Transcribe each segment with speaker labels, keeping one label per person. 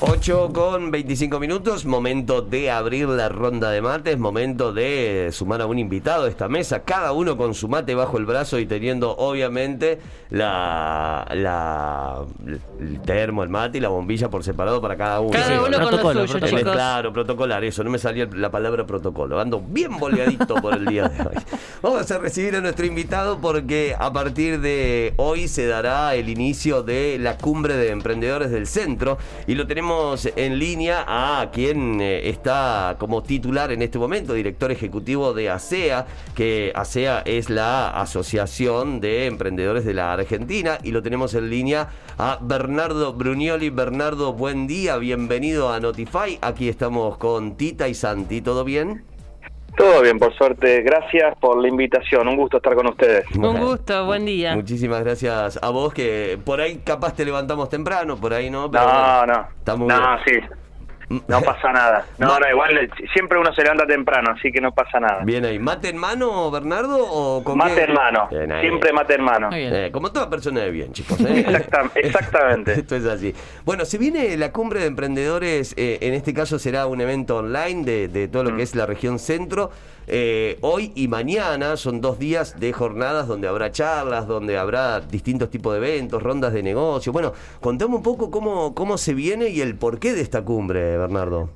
Speaker 1: 8 con 25 minutos, momento de abrir la ronda de mates, momento de sumar a un invitado a esta mesa, cada uno con su mate bajo el brazo y teniendo obviamente la, la el termo, el mate y la bombilla por separado para cada uno.
Speaker 2: Cada uno con lo
Speaker 3: Protocolo,
Speaker 2: suyo,
Speaker 3: protocolo.
Speaker 2: chicos.
Speaker 1: Claro, protocolar, eso, no me salía la palabra protocolo. Ando bien boleadito por el día de hoy. Vamos a recibir a nuestro invitado porque a partir de hoy se dará el inicio de la cumbre de emprendedores del centro y lo tenemos en línea a quien eh, está como titular en este momento, director ejecutivo de ASEA, que ASEA es la Asociación de Emprendedores de la Argentina y lo tenemos en línea a Bernardo Brunioli. Bernardo, buen día, bienvenido a Notify. Aquí estamos con Tita y Santi, ¿todo bien?
Speaker 4: Todo bien, por suerte. Gracias por la invitación. Un gusto estar con ustedes.
Speaker 2: Un gusto, buen día.
Speaker 1: Muchísimas gracias a vos que por ahí capaz te levantamos temprano, por ahí no.
Speaker 4: No,
Speaker 1: bueno,
Speaker 4: no.
Speaker 1: Está muy
Speaker 4: no,
Speaker 1: bien.
Speaker 4: sí. No pasa nada. No, no, igual eh, siempre uno se levanta temprano, así que no pasa nada.
Speaker 1: Bien ahí. ¿Mate en mano, Bernardo? O con
Speaker 4: Mate
Speaker 1: qué?
Speaker 4: en mano. Siempre mate en mano.
Speaker 2: Muy bien.
Speaker 1: Eh, como toda persona de bien, chicos. ¿eh?
Speaker 4: Exactam- exactamente.
Speaker 1: Esto es así. Bueno, se viene la cumbre de emprendedores, eh, en este caso será un evento online de, de todo lo
Speaker 4: Mm.
Speaker 1: que es la región centro. Eh, hoy y mañana son dos días de jornadas donde habrá charlas, donde habrá distintos tipos de eventos, rondas de negocio. Bueno, contame un poco cómo, cómo se viene y el porqué de esta cumbre, Bernardo.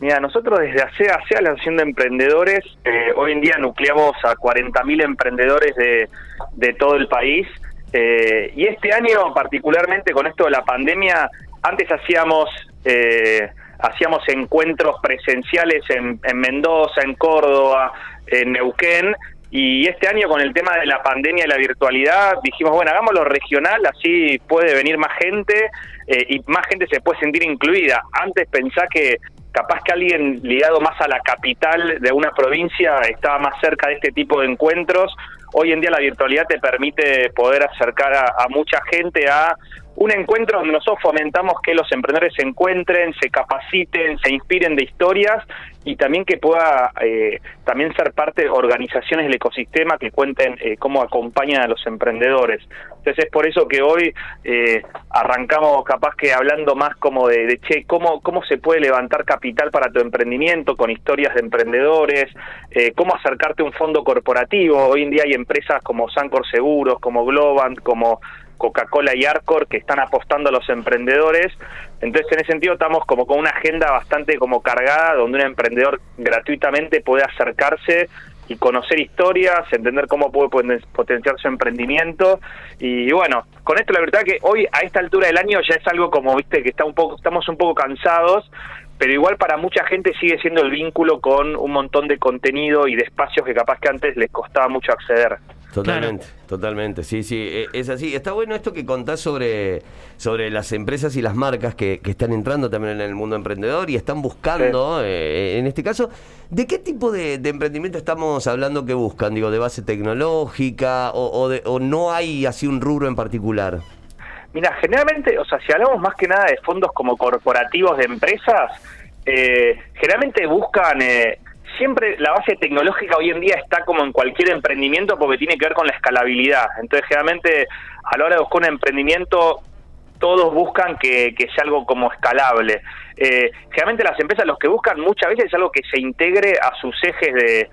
Speaker 4: Mira, nosotros desde ASEA, ASEA, la Asociación de Emprendedores, eh, hoy en día nucleamos a 40.000 emprendedores de, de todo el país. Eh, y este año, particularmente con esto de la pandemia, antes hacíamos eh, hacíamos encuentros presenciales en, en Mendoza, en Córdoba, en Neuquén. Y este año con el tema de la pandemia y la virtualidad dijimos, bueno, hagámoslo regional, así puede venir más gente eh, y más gente se puede sentir incluida. Antes pensá que capaz que alguien ligado más a la capital de una provincia estaba más cerca de este tipo de encuentros. Hoy en día la virtualidad te permite poder acercar a, a mucha gente a un encuentro donde nosotros fomentamos que los emprendedores se encuentren, se capaciten, se inspiren de historias y también que pueda eh, también ser parte de organizaciones del ecosistema que cuenten eh, cómo acompañan a los emprendedores. Entonces es por eso que hoy eh, arrancamos capaz que hablando más como de, che, cómo, cómo se puede levantar capital para tu emprendimiento con historias de emprendedores, eh, cómo acercarte a un fondo corporativo. Hoy en día hay empresas como Sancor Seguros, como Globant, como Coca-Cola y Arcor que están apostando a los emprendedores. Entonces, en ese sentido, estamos como con una agenda bastante como cargada, donde un emprendedor gratuitamente puede acercarse y conocer historias, entender cómo puede poten- potenciar su emprendimiento. Y bueno, con esto la verdad que hoy a esta altura del año ya es algo como, viste, que está un poco, estamos un poco cansados, pero igual para mucha gente sigue siendo el vínculo con un montón de contenido y de espacios que capaz que antes les costaba mucho acceder.
Speaker 1: Totalmente, totalmente, sí, sí, eh, es así. Está bueno esto que contás sobre, sobre las empresas y las marcas que, que están entrando también en el mundo emprendedor y están buscando, eh, en este caso, ¿de qué tipo de, de emprendimiento estamos hablando que buscan? Digo, ¿de base tecnológica o, o de- o no hay así un rubro en particular?
Speaker 4: Mira, generalmente, o sea, si hablamos más que nada de fondos como corporativos de empresas, eh, generalmente buscan, eh, siempre la base tecnológica hoy en día está como en cualquier emprendimiento porque tiene que ver con la escalabilidad. Entonces, generalmente, a la hora de buscar un emprendimiento, todos buscan que, que sea algo como escalable. Eh, generalmente las empresas los que buscan muchas veces es algo que se integre a sus ejes de,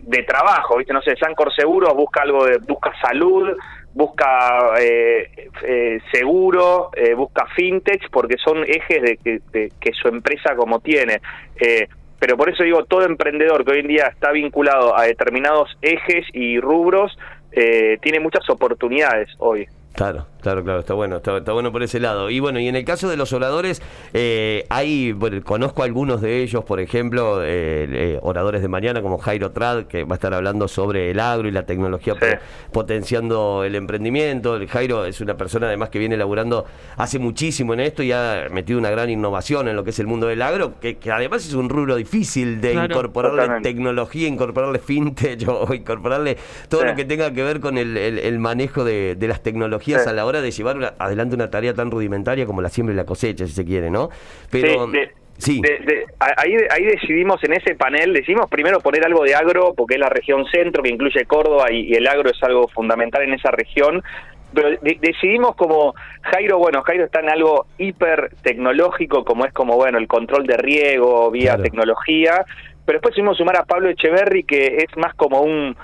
Speaker 4: de, trabajo, ¿viste? No sé, Sancor Seguros busca algo de, busca salud, busca eh, eh, seguro, eh, busca fintech, porque son ejes de que, de- que su empresa como tiene. Eh, pero por eso digo, todo emprendedor que hoy en día está vinculado a determinados ejes y rubros, eh, tiene muchas oportunidades hoy.
Speaker 1: Claro, claro, claro, está bueno, está, está bueno por ese lado. Y bueno, y en el caso de los oradores, eh, hay, bueno, conozco algunos de ellos, por ejemplo, eh, eh, oradores de mañana como Jairo Trad, que va a estar hablando sobre el agro y la tecnología
Speaker 4: Sí.
Speaker 1: potenciando el emprendimiento. El Jairo es una persona además que viene laburando hace muchísimo en esto y ha metido una gran innovación en lo que es el mundo del agro, que, que además es un rubro difícil de
Speaker 2: Claro.
Speaker 1: incorporarle
Speaker 4: Totalmente.
Speaker 1: tecnología, incorporarle fintech o, o incorporarle todo
Speaker 4: Sí.
Speaker 1: lo que tenga que ver con el, el- el manejo de, de las tecnologías
Speaker 4: Sí.
Speaker 1: a la hora de llevar una- adelante una tarea tan rudimentaria como la siembra y la cosecha, si se quiere, ¿no? Pero
Speaker 4: Sí, de,
Speaker 1: Sí.
Speaker 4: ahí, ahí decidimos en ese panel, decidimos primero poner algo de agro, porque es la región centro, que incluye Córdoba, y, el agro es algo fundamental en esa región. Pero decidimos como Jairo, bueno, Jairo está en algo hiper tecnológico, como es como, bueno, el control de riego vía tecnología. Pero después decidimos sumar a Pablo Echeverry, que es más como un,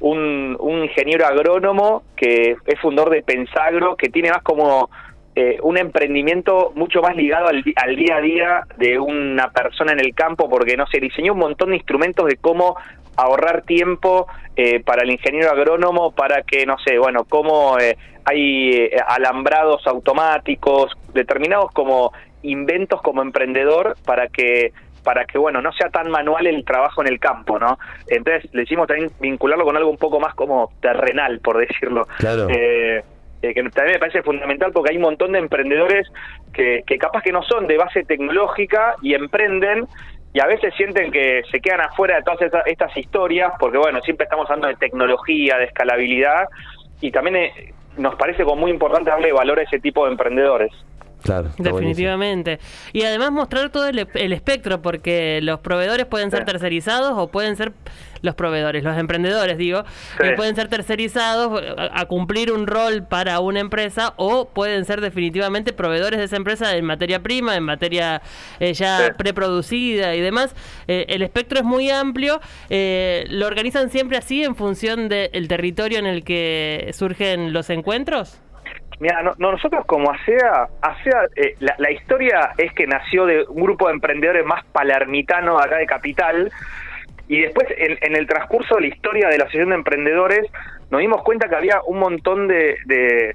Speaker 4: un, un ingeniero agrónomo, que es fundador de Pensagro, que tiene más como eh, un emprendimiento mucho más ligado al, día a día de una persona en el campo, porque no se diseñó un montón de instrumentos de cómo ahorrar tiempo eh, para el ingeniero agrónomo, para que, no sé, bueno, cómo eh, hay alambrados automáticos, determinados como inventos como emprendedor para que para que bueno no sea tan manual el trabajo en el campo no entonces le hicimos también vincularlo con algo un poco más como terrenal por decirlo.
Speaker 1: Claro.
Speaker 4: Eh, que también me parece fundamental porque hay un montón de emprendedores que, que capaz que no son de base tecnológica y emprenden y a veces sienten que se quedan afuera de todas estas, historias porque bueno, siempre estamos hablando de tecnología, de escalabilidad y también eh, nos parece como muy importante darle valor a ese tipo de emprendedores.
Speaker 1: Claro,
Speaker 2: Definitivamente. Y además mostrar todo el, espectro, porque los proveedores pueden ser tercerizados o pueden ser los proveedores, los emprendedores, digo, que pueden ser tercerizados a, cumplir un rol para una empresa o pueden ser definitivamente proveedores de esa empresa en materia prima, en materia eh, ya preproducida y demás. Eh, el espectro es muy amplio. Eh, ¿Lo organizan siempre así en función del territorio en el que surgen los encuentros?
Speaker 4: Mira, nosotros como ASEA, ASEA eh, la, historia es que nació de un grupo de emprendedores más palermitanos acá de Capital, y después en, el transcurso de la historia de la Asociación de Emprendedores nos dimos cuenta que había un montón de, de,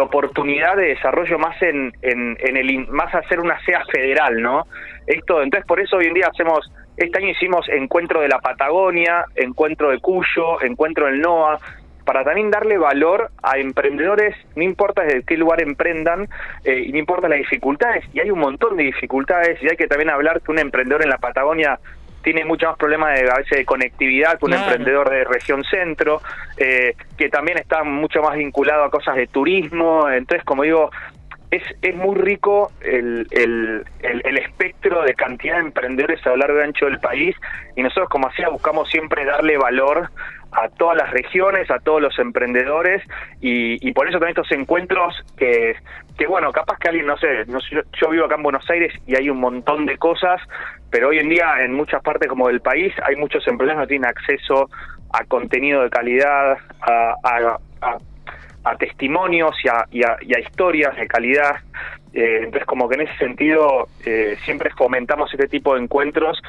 Speaker 4: oportunidad de desarrollo más en, en, el más hacer una ASEA federal, ¿no? Esto, entonces por eso hoy en día hacemos este año hicimos encuentro de la Patagonia, encuentro de Cuyo, encuentro del NOA, para también darle valor a emprendedores, no importa desde qué lugar emprendan, eh, y no importa las dificultades, y hay un montón de dificultades, y hay que también hablar que un emprendedor en la Patagonia tiene mucho más problemas de, a veces de conectividad que un emprendedor de región centro, eh, que también está mucho más vinculado a cosas de turismo, entonces como digo, es, es muy rico el, el, el, espectro de cantidad de emprendedores a lo largo y ancho del país y nosotros como hacía buscamos siempre darle valor a todas las regiones, a todos los emprendedores y, por eso también estos encuentros que, que bueno, capaz que alguien, no sé, no, yo vivo acá en Buenos Aires y hay un montón de cosas, pero hoy en día en muchas partes como del país hay muchos emprendedores que no tienen acceso a contenido de calidad, a, a, a, testimonios y a, y a, historias de calidad. Eh, entonces, como que en ese sentido, eh, siempre fomentamos este tipo de encuentros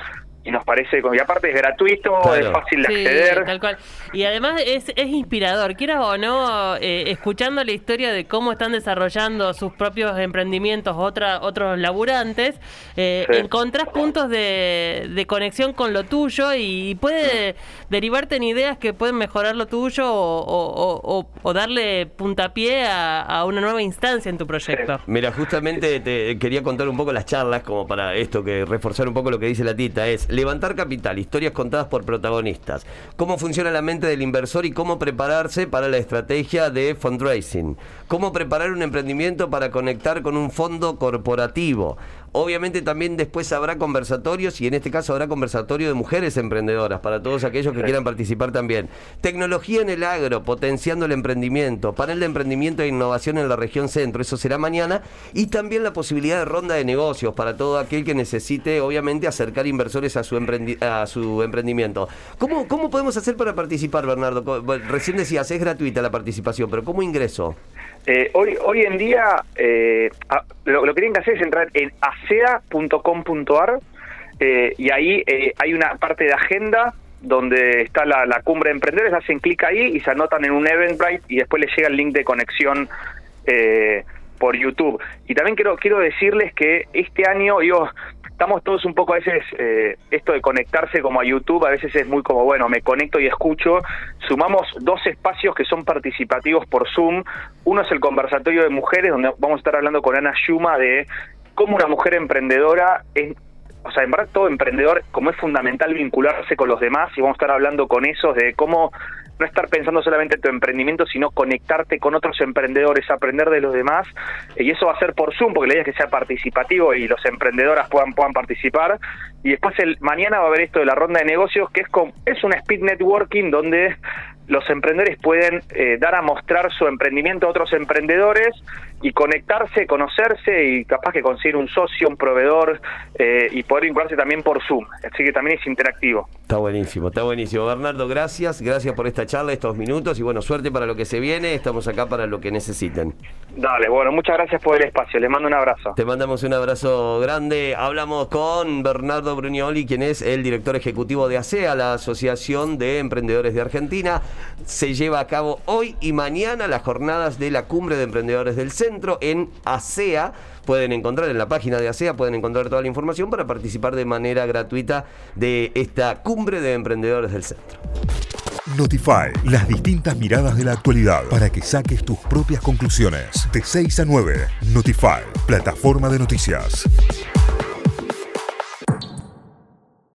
Speaker 4: y nos parece, y aparte es gratuito, es fácil de acceder.
Speaker 2: Tal cual. Y además es, es inspirador, quieras o no, eh, escuchando la historia de cómo están desarrollando sus propios emprendimientos otra, otros laburantes, eh, encontrás puntos de, de, conexión con lo tuyo y puede derivarte en ideas que pueden mejorar lo tuyo o, o, darle puntapié a, a, una nueva instancia en tu proyecto.
Speaker 1: Mira, justamente te quería contar un poco las charlas como para esto, que reforzar un poco lo que dice la tita, es Levantar capital, historias contadas por protagonistas. Cómo funciona la mente del inversor y cómo prepararse para la estrategia de fundraising. Cómo preparar un emprendimiento para conectar con un fondo corporativo. Obviamente también después habrá conversatorios y en este caso habrá conversatorio de mujeres emprendedoras para todos aquellos que quieran participar también. Tecnología en el agro, potenciando el emprendimiento, panel de emprendimiento e innovación en la región centro, eso será mañana, y también la posibilidad de ronda de negocios para todo aquel que necesite obviamente acercar inversores a su, a su emprendimiento. ¿Cómo, ¿Cómo podemos hacer para participar, Bernardo? Recién decías, es gratuita la participación, pero ¿cómo ingreso?
Speaker 4: Eh, hoy, hoy en día eh, lo, que tienen que hacer es entrar en acea.com.ar eh, y ahí hay una parte de agenda donde está la, cumbre de emprendedores, hacen clic ahí y se anotan en un Eventbrite y después les llega el link de conexión por YouTube. Y también quiero, quiero decirles que este año, yo estamos todos un poco a veces, eh, esto de conectarse como a YouTube, a veces es muy como, bueno, me conecto y escucho. Sumamos dos espacios que son participativos por Zoom. Uno es el conversatorio de mujeres, donde vamos a estar hablando con Ana Shuma de cómo una mujer emprendedora es o sea, en verdad todo emprendedor, como es fundamental vincularse con los demás, y vamos a estar hablando con esos de cómo no estar pensando solamente en tu emprendimiento, sino conectarte con otros emprendedores, aprender de los demás, y eso va a ser por Zoom, porque la idea es que sea participativo y los emprendedoras puedan, puedan participar. Y después el mañana va a haber esto de la ronda de negocios, que es, con, es un speed networking donde los emprendedores pueden eh, dar a mostrar su emprendimiento a otros emprendedores y conectarse, conocerse y capaz que conseguir un socio, un proveedor eh, y poder vincularse también por Zoom. Así que también es interactivo.
Speaker 1: Está buenísimo, está buenísimo. Bernardo, gracias, gracias por esta charla, estos minutos y bueno, suerte para lo que se viene. Estamos acá para lo que necesiten.
Speaker 4: Dale, bueno, muchas gracias por el espacio. Les mando un abrazo.
Speaker 1: Te mandamos un abrazo grande. Hablamos con Bernardo Brunioli, quien es el director ejecutivo de ASEA, la Asociación de Emprendedores de Argentina. Se lleva a cabo hoy y mañana las jornadas de la Cumbre de Emprendedores del Centro en ASEA. Pueden encontrar en la página de ASEA, pueden encontrar toda la información para participar de manera gratuita de esta Cumbre de Emprendedores del Centro.
Speaker 5: Notify, las distintas miradas de la actualidad para que saques tus propias conclusiones. De 6 a 9, Notify, plataforma de noticias.